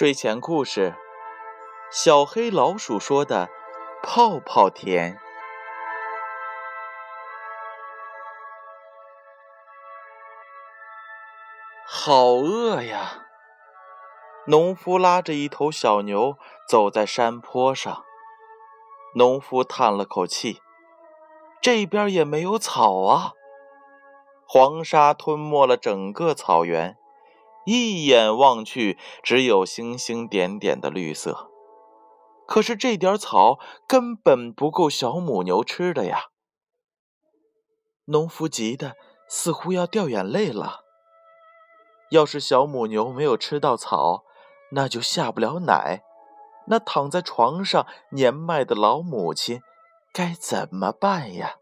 睡前故事：小黑老鼠说的泡泡甜。好饿呀！农夫拉着一头小牛走在山坡上，农夫叹了口气：“这边也没有草啊！”黄沙吞没了整个草原。一眼望去，只有星星点点的绿色。可是这点草根本不够小母牛吃的呀！农夫急得似乎要掉眼泪了。要是小母牛没有吃到草，那就下不了奶。那躺在床上年迈的老母亲该怎么办呀？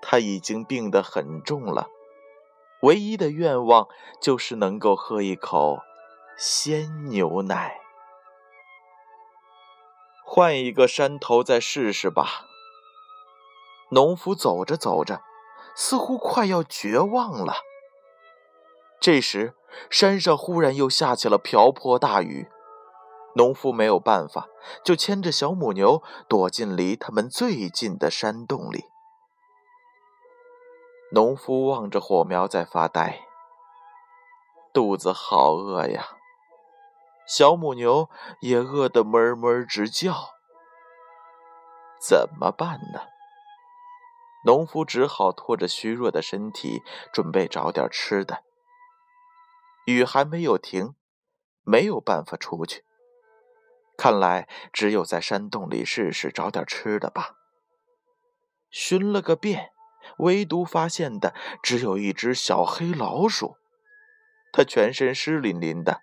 她已经病得很重了。唯一的愿望就是能够喝一口鲜牛奶。换一个山头再试试吧。农夫走着走着，似乎快要绝望了。这时，山上忽然又下起了瓢泼大雨。农夫没有办法，就牵着小母牛躲进离他们最近的山洞里。农夫望着火苗在发呆，肚子好饿呀。小母牛也饿得哞哞直叫。怎么办呢？农夫只好拖着虚弱的身体，准备找点吃的。雨还没有停，没有办法出去。看来只有在山洞里试试找点吃的吧。寻了个遍。唯独发现的只有一只小黑老鼠，它全身湿淋淋的，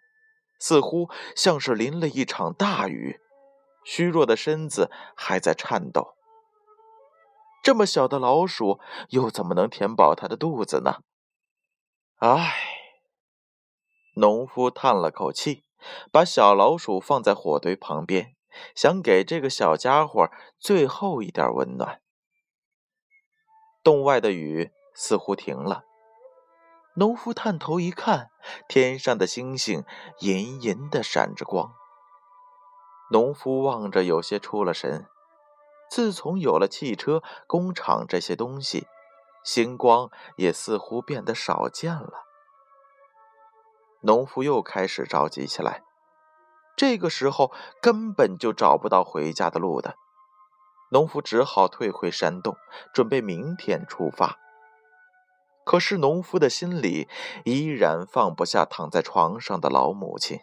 似乎像是淋了一场大雨，虚弱的身子还在颤抖。这么小的老鼠，又怎么能填饱它的肚子呢？唉，农夫叹了口气，把小老鼠放在火堆旁边，想给这个小家伙最后一点温暖。洞外的雨似乎停了，农夫探头一看，天上的星星隐隐的闪着光。农夫望着，有些出了神。自从有了汽车、工厂这些东西，星光也似乎变得少见了。农夫又开始着急起来。这个时候根本就找不到回家的路的。农夫只好退回山洞，准备明天出发。可是农夫的心里依然放不下躺在床上的老母亲。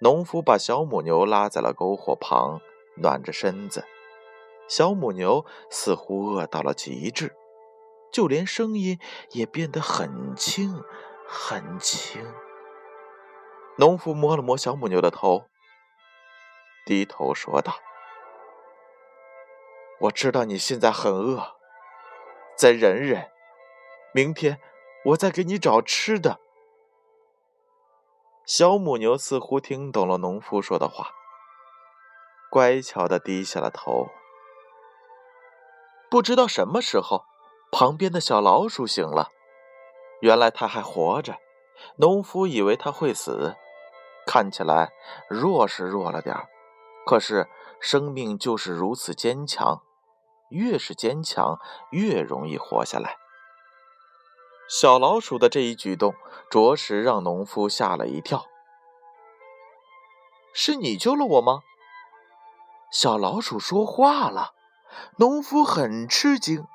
农夫把小母牛拉在了篝火旁，暖着身子。小母牛似乎饿到了极致，就连声音也变得很轻很轻。农夫摸了摸小母牛的头，低头说道。我知道你现在很饿，再忍忍，明天我再给你找吃的。小母牛似乎听懂了农夫说的话，乖巧的低下了头。不知道什么时候，旁边的小老鼠醒了，原来它还活着。农夫以为它会死，看起来弱是弱了点儿，可是生命就是如此坚强。越是坚强，越容易活下来。小老鼠的这一举动，着实让农夫吓了一跳。是你救了我吗？小老鼠说话了。农夫很吃惊，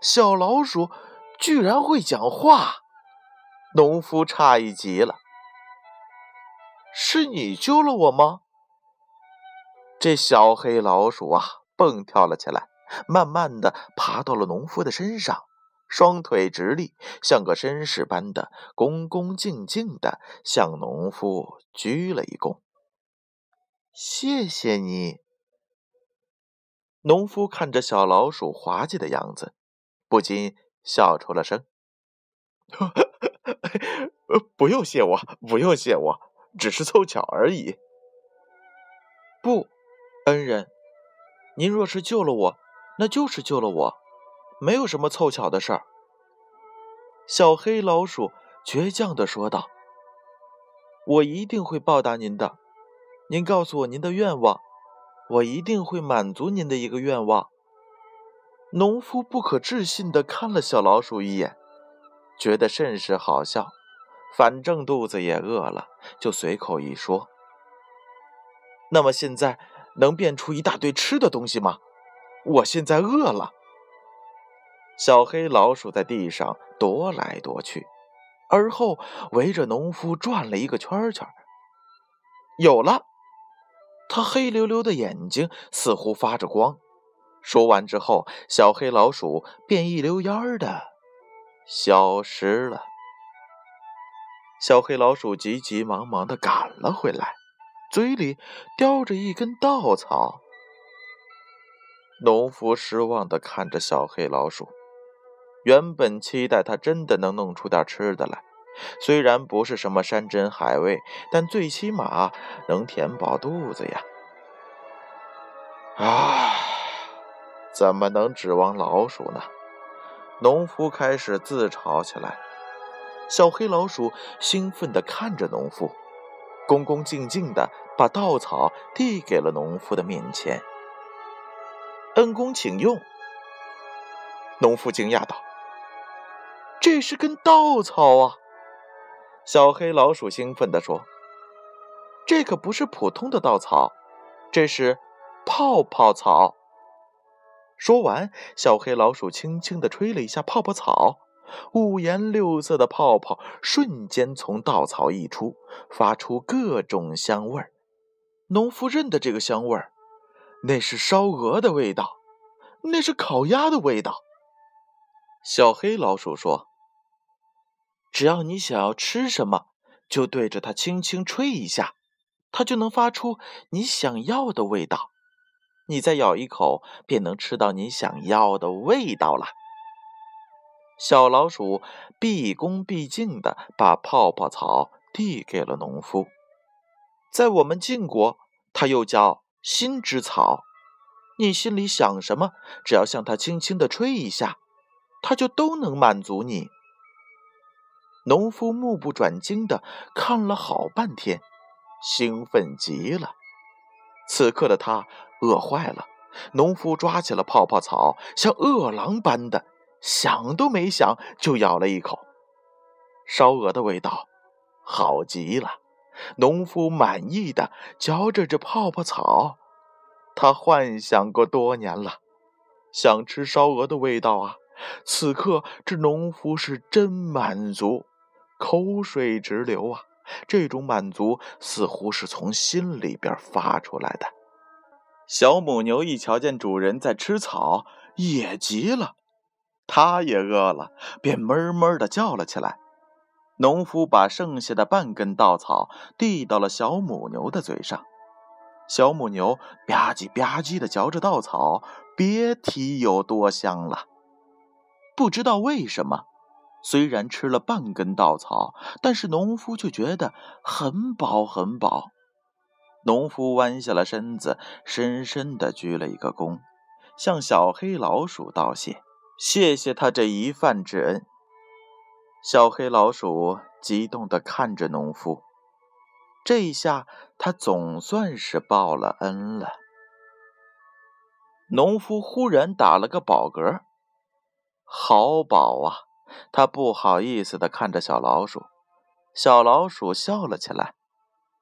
小老鼠居然会讲话。农夫诧异极了。是你救了我吗？这小黑老鼠啊，蹦跳了起来。慢慢的爬到了农夫的身上，双腿直立，像个绅士般的恭恭敬敬的向农夫鞠了一躬。谢谢你。农夫看着小老鼠滑稽的样子，不禁笑出了声。不用谢我，不用谢我，只是凑巧而已。不，恩人，您若是救了我。那就是救了我，没有什么凑巧的事儿。”小黑老鼠倔强的说道。我一定会报答您的。您告诉我您的愿望，我一定会满足您的一个愿望。”农夫不可置信地看了小老鼠一眼，觉得甚是好笑。反正肚子也饿了，就随口一说：“那么现在能变出一大堆吃的东西吗？我现在饿了。”小黑老鼠在地上踱来踱去，而后围着农夫转了一个圈圈。有了，它黑溜溜的眼睛似乎发着光。说完之后，小黑老鼠便一溜烟儿的消失了。小黑老鼠急急忙忙的赶了回来，嘴里叼着一根稻草。农夫失望的看着小黑老鼠，原本期待它真的能弄出点吃的来，虽然不是什么山珍海味，但最起码能填饱肚子呀。啊！怎么能指望老鼠呢？农夫开始自嘲起来。小黑老鼠兴奋地看着农夫，恭恭敬敬地把稻草递给了农夫的面前。恩公请用。农夫惊讶道：“这是根稻草啊！”小黑老鼠兴奋地说：“这可不是普通的稻草，这是泡泡草。”说完，小黑老鼠轻轻地吹了一下泡泡草，五颜六色的泡泡瞬间从稻草溢出，发出各种香味儿。农夫认得这个香味儿，那是烧鹅的味道，那是烤鸭的味道。小黑老鼠说：“只要你想要吃什么，就对着它轻轻吹一下，它就能发出你想要的味道。”你再咬一口，便能吃到你想要的味道了。小老鼠毕恭毕敬地把泡泡草递给了农夫。在我们晋国，它又叫心之草。你心里想什么，只要向它轻轻的吹一下，它就都能满足你。农夫目不转睛的看了好半天，兴奋极了。此刻的他饿坏了，农夫抓起了泡泡草，像饿狼般的想都没想就咬了一口。烧鹅的味道好极了，农夫满意的嚼着这泡泡草。他幻想过多年了，想吃烧鹅的味道啊！此刻这农夫是真满足，口水直流啊！这种满足似乎是从心里边发出来的。小母牛一瞧见主人在吃草，也急了，它也饿了，便哞哞的叫了起来。农夫把剩下的半根稻草递到了小母牛的嘴上，小母牛吧唧吧唧的嚼着稻草，别提有多香了。不知道为什么。虽然吃了半根稻草，但是农夫却觉得很饱很饱。农夫弯下了身子，深深的鞠了一个躬，向小黑老鼠道谢：“谢谢他这一饭之恩。”小黑老鼠激动的看着农夫，这一下他总算是报了恩了。农夫忽然打了个饱嗝，好饱啊！他不好意思的看着小老鼠，小老鼠笑了起来。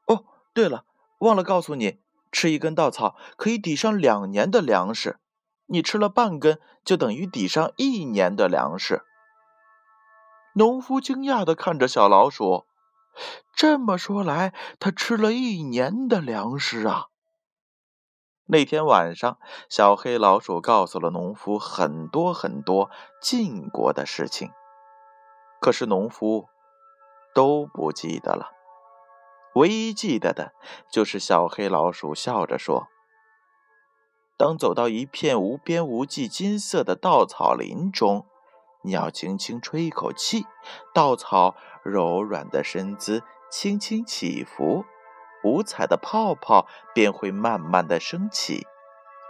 哦，对了，忘了告诉你，吃一根稻草可以抵上两年的粮食，你吃了半根，就等于抵上一年的粮食。农夫惊讶的看着小老鼠，这么说来，他吃了一年的粮食啊。那天晚上，小黑老鼠告诉了农夫很多很多晋国的事情，可是农夫都不记得了。唯一记得的就是小黑老鼠笑着说：“当走到一片无边无际金色的稻草林中，你要轻轻吹一口气，稻草柔软的身姿轻轻起伏。”五彩的泡泡便会慢慢的升起，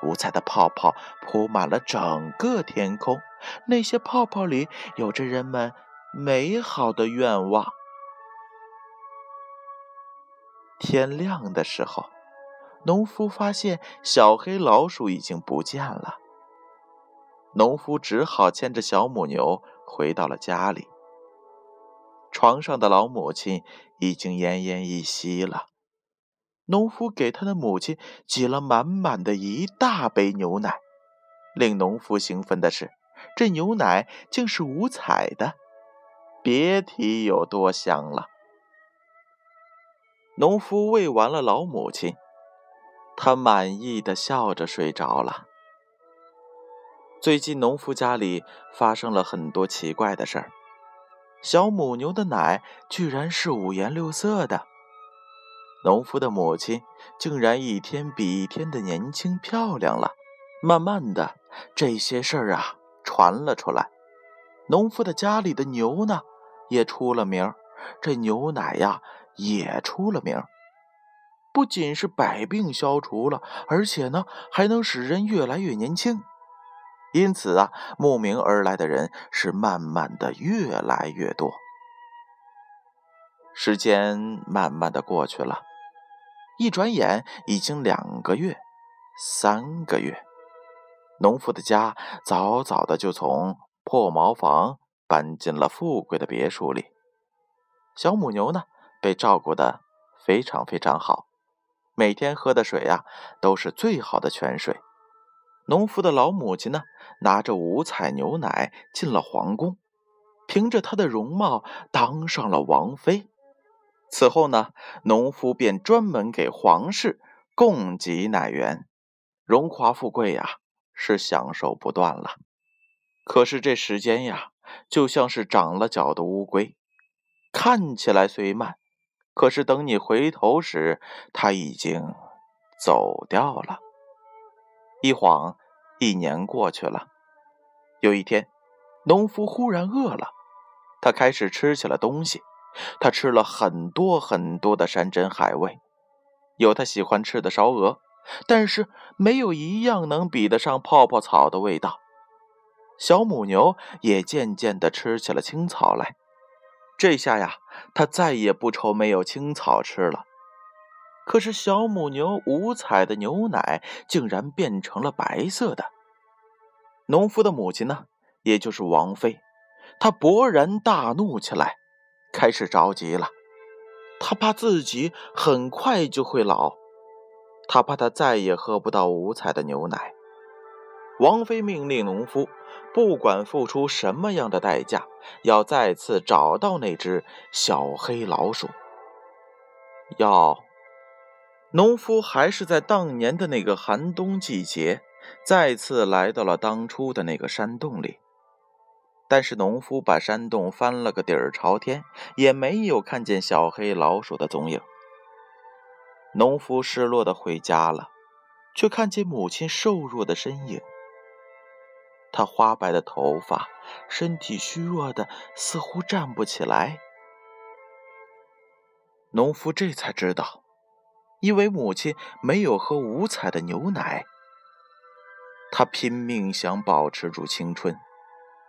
五彩的泡泡铺满了整个天空，那些泡泡里有着人们美好的愿望。天亮的时候，农夫发现小黑老鼠已经不见了。农夫只好牵着小母牛回到了家里。床上的老母亲已经奄奄一息了。农夫给他的母亲挤了满满的一大杯牛奶。令农夫兴奋的是，这牛奶竟是五彩的，别提有多香了。农夫喂完了老母亲，他满意的笑着睡着了。最近，农夫家里发生了很多奇怪的事儿，小母牛的奶居然是五颜六色的，农夫的母亲竟然一天比一天的年轻漂亮了。慢慢的，这些事儿啊传了出来，农夫的家里的牛呢也出了名这牛奶呀。也出了名，不仅是百病消除了，而且呢，还能使人越来越年轻。因此啊，慕名而来的人是慢慢的越来越多。时间慢慢的过去了，一转眼已经两个月、三个月，农夫的家早早的就从破茅房搬进了富贵的别墅里。小母牛呢？被照顾的非常非常好，每天喝的水呀都是最好的泉水。农夫的老母亲呢，拿着五彩牛奶进了皇宫，凭着她的容貌当上了王妃。此后呢，农夫便专门给皇室供给奶源，荣华富贵呀是享受不断了。可是这时间呀，就像是长了脚的乌龟，看起来虽慢。可是等你回头时，他已经走掉了。一晃，一年过去了。有一天，农夫忽然饿了，他开始吃起了东西。他吃了很多很多的山珍海味，有他喜欢吃的烧鹅，但是没有一样能比得上泡泡草的味道。小母牛也渐渐的吃起了青草来。这下呀，他再也不愁没有青草吃了。可是小母牛五彩的牛奶竟然变成了白色的。农夫的母亲呢，也就是王妃，她勃然大怒起来，开始着急了。她怕自己很快就会老，她怕她再也喝不到五彩的牛奶。王妃命令农夫。不管付出什么样的代价，要再次找到那只小黑老鼠。要农夫还是在当年的那个寒冬季节，再次来到了当初的那个山洞里。但是农夫把山洞翻了个底儿朝天，也没有看见小黑老鼠的踪影。农夫失落的回家了，却看见母亲瘦弱的身影。他花白的头发，身体虚弱的，似乎站不起来。农夫这才知道，因为母亲没有喝五彩的牛奶。他拼命想保持住青春，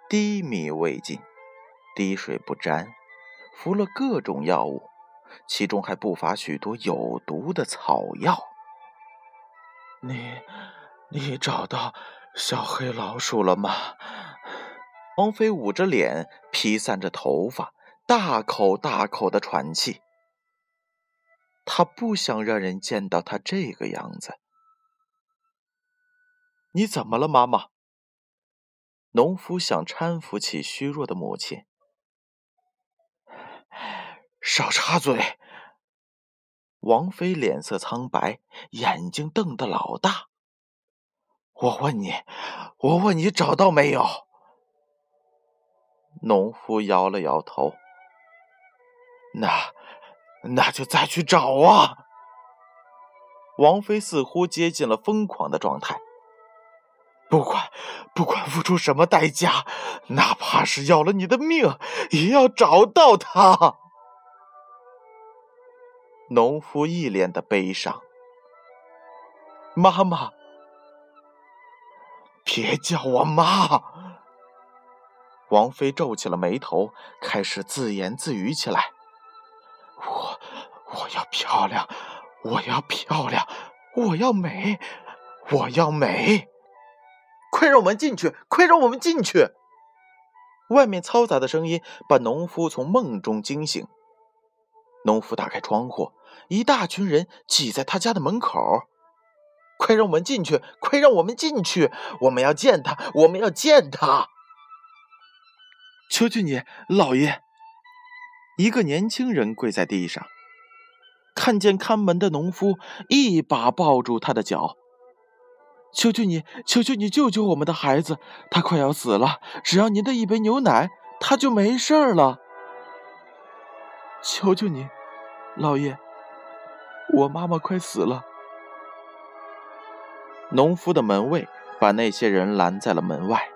低米未进，滴水不沾，服了各种药物，其中还不乏许多有毒的草药。你，你找到？小黑老鼠了吗？王妃捂着脸，披散着头发，大口大口的喘气。他不想让人见到他这个样子。你怎么了，妈妈？农夫想搀扶起虚弱的母亲。少插嘴！王妃脸色苍白，眼睛瞪得老大。我问你，我问你找到没有？农夫摇了摇头。那，那就再去找啊！王妃似乎接近了疯狂的状态。不管，不管付出什么代价，哪怕是要了你的命，也要找到他。农夫一脸的悲伤。妈妈。别叫我妈！王妃皱起了眉头，开始自言自语起来：“漂亮，我要漂亮，我要美，我要美！快让我们进去！快让我们进去！外面嘈杂的声音把农夫从梦中惊醒。农夫打开窗户，一大群人挤在他家的门口。快让我们进去！快让我们进去！我们要见他！我们要见他！求求你，老爷！一个年轻人跪在地上，看见看门的农夫，一把抱住他的脚。求求你，求求你，救救我们的孩子！他快要死了，只要您的一杯牛奶，他就没事了。求求你，老爷，我妈妈快死了。农夫的门卫把那些人拦在了门外。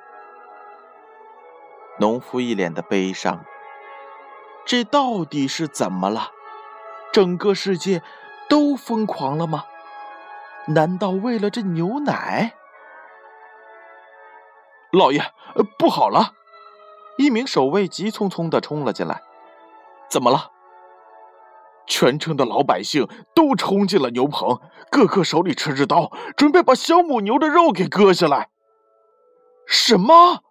农夫一脸的悲伤。这到底是怎么了？整个世界都疯狂了吗？难道为了这牛奶？老爷，不好了！一名守卫急匆匆的冲了进来。怎么了？全城的老百姓都冲进了牛棚，个个手里持着刀，准备把小母牛的肉给割下来。什么？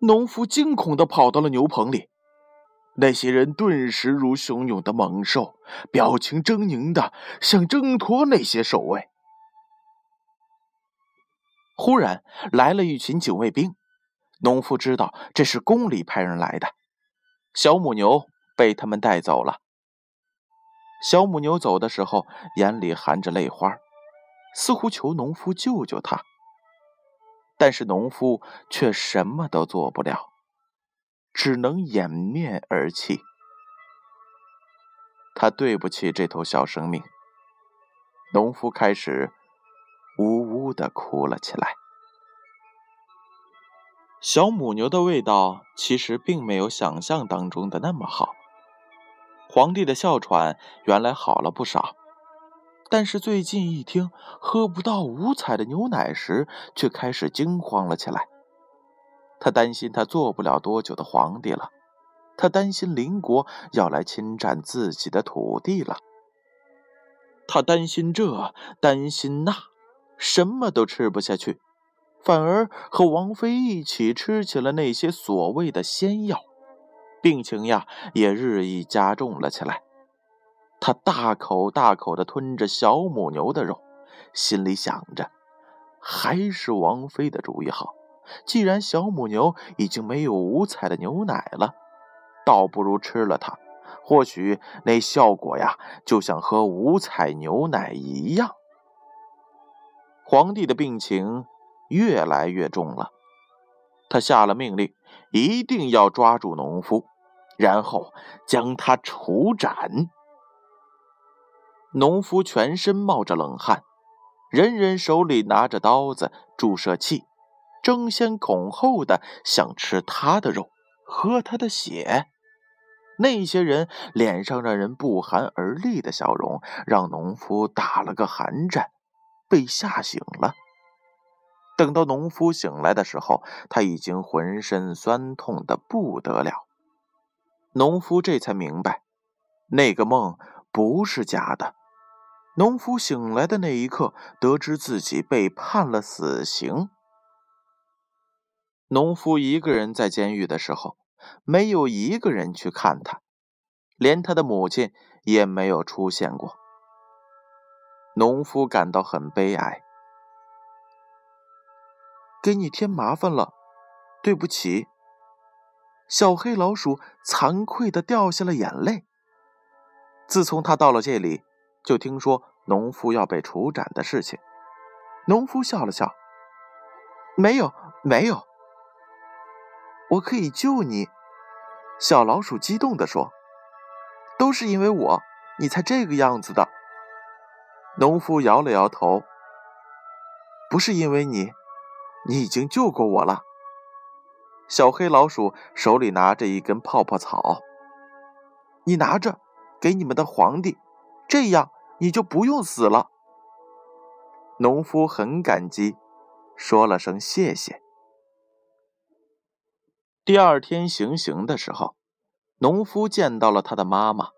农夫惊恐的跑到了牛棚里。那些人顿时如汹涌的猛兽，表情狰狞的想挣脱那些守卫。忽然来了一群警卫兵，农夫知道这是宫里派人来的。小母牛被他们带走了。小母牛走的时候，眼里含着泪花，似乎求农夫救救他。但是农夫却什么都做不了。只能掩面而泣。他对不起这头小生命。农夫开始呜呜的哭了起来。小母牛的味道其实并没有想象当中的那么好。皇帝的哮喘原来好了不少，但是最近一听喝不到五彩的牛奶时，却开始惊慌了起来。他担心他做不了多久的皇帝了，他担心邻国要来侵占自己的土地了，他担心这，担心那，什么都吃不下去，反而和王妃一起吃起了那些所谓的仙药，病情呀也日益加重了起来。他大口大口地吞着小母牛的肉，心里想着，还是王妃的主意好。既然小母牛已经没有五彩的牛奶了，倒不如吃了它，或许那效果呀，就像喝五彩牛奶一样。皇帝的病情越来越重了，他下了命令，一定要抓住农夫，然后将他处斩。农夫全身冒着冷汗，人人手里拿着刀子、注射器。争先恐后的想吃他的肉，喝他的血。那些人脸上让人不寒而栗的笑容，让农夫打了个寒战，被吓醒了。等到农夫醒来的时候，他已经浑身酸痛的不得了。农夫这才明白，那个梦不是假的。农夫醒来的那一刻，得知自己被判了死刑。农夫一个人在监狱的时候，没有一个人去看他，连他的母亲也没有出现过。农夫感到很悲哀，给你添麻烦了，对不起。小黑老鼠惭愧的掉下了眼泪。自从他到了这里，就听说农夫要被处斩的事情。农夫笑了笑，没有，没有。我可以救你，小老鼠激动地说：“都是因为我，你才这个样子的。”农夫摇了摇头：“不是因为你，你已经救过我了。”小黑老鼠手里拿着一根泡泡草：“你拿着，给你们的皇帝，这样你就不用死了。”农夫很感激，说了声谢谢。第二天行刑的时候，农夫见到了他的妈妈。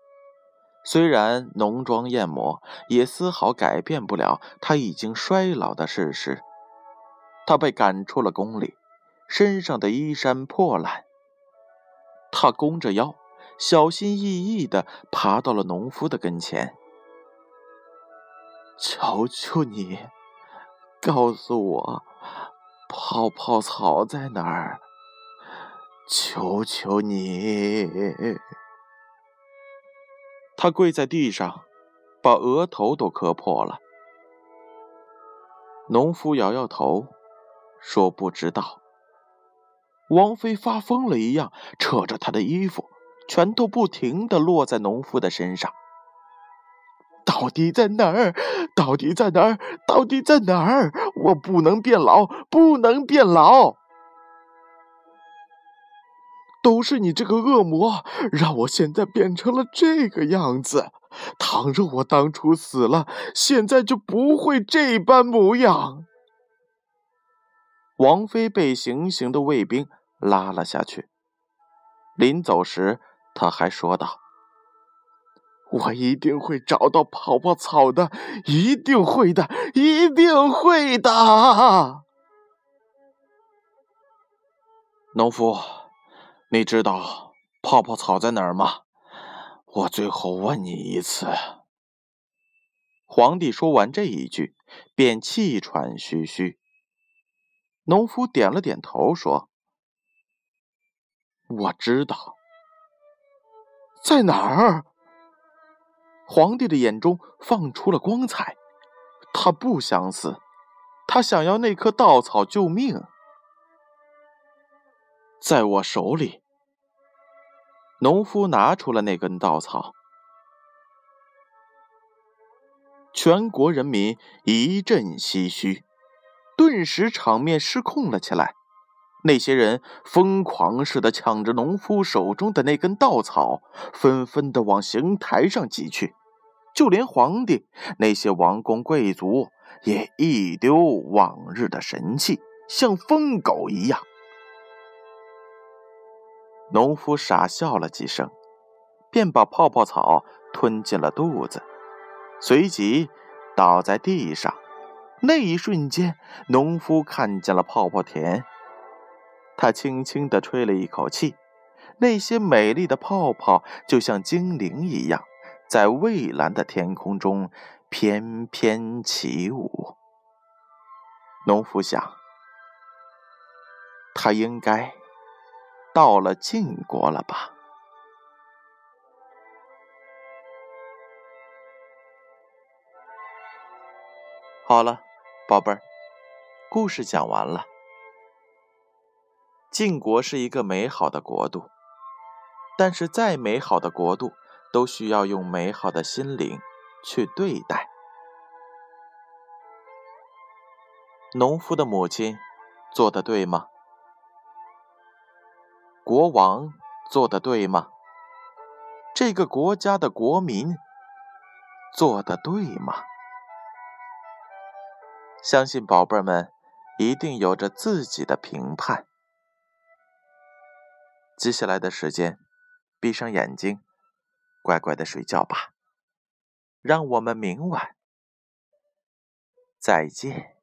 虽然浓妆艳抹，也丝毫改变不了他已经衰老的事实。他被赶出了宫里，身上的衣衫破烂。他弓着腰，小心翼翼地爬到了农夫的跟前。求求你，告诉我，泡泡草在哪儿？求求你！他跪在地上，把额头都磕破了。农夫摇摇头，说：“不知道。”王妃发疯了一样，扯着他的衣服，拳头不停地落在农夫的身上。到底在哪儿？到底在哪儿？到底在哪儿？我不能变老，不能变老！都是你这个恶魔，让我现在变成了这个样子。倘若我当初死了，现在就不会这般模样。王妃被行刑的卫兵拉了下去。临走时，他还说道：“我一定会找到泡泡草的，一定会的，一定会的。”农夫。你知道泡泡草在哪儿吗？我最后问你一次。皇帝说完这一句，便气喘吁吁。农夫点了点头，说：“我知道，在哪儿？”皇帝的眼中放出了光彩。他不想死，他想要那棵稻草救命。在我手里，农夫拿出了那根稻草，全国人民一阵唏嘘，顿时场面失控了起来。那些人疯狂似的抢着农夫手中的那根稻草，纷纷的往刑台上挤去。就连皇帝那些王公贵族也一丢往日的神气，像疯狗一样。农夫傻笑了几声，便把泡泡草吞进了肚子，随即倒在地上。那一瞬间，农夫看见了泡泡田。他轻轻地吹了一口气，那些美丽的泡泡就像精灵一样，在蔚蓝的天空中翩翩起舞。农夫想，他应该。到了晋国了吧？好了，宝贝儿，故事讲完了。晋国是一个美好的国度，但是再美好的国度，都需要用美好的心灵去对待。农夫的母亲做的对吗？国王做的对吗？这个国家的国民做的对吗？相信宝贝们一定有着自己的评判。接下来的时间，闭上眼睛，乖乖的睡觉吧。让我们明晚再见。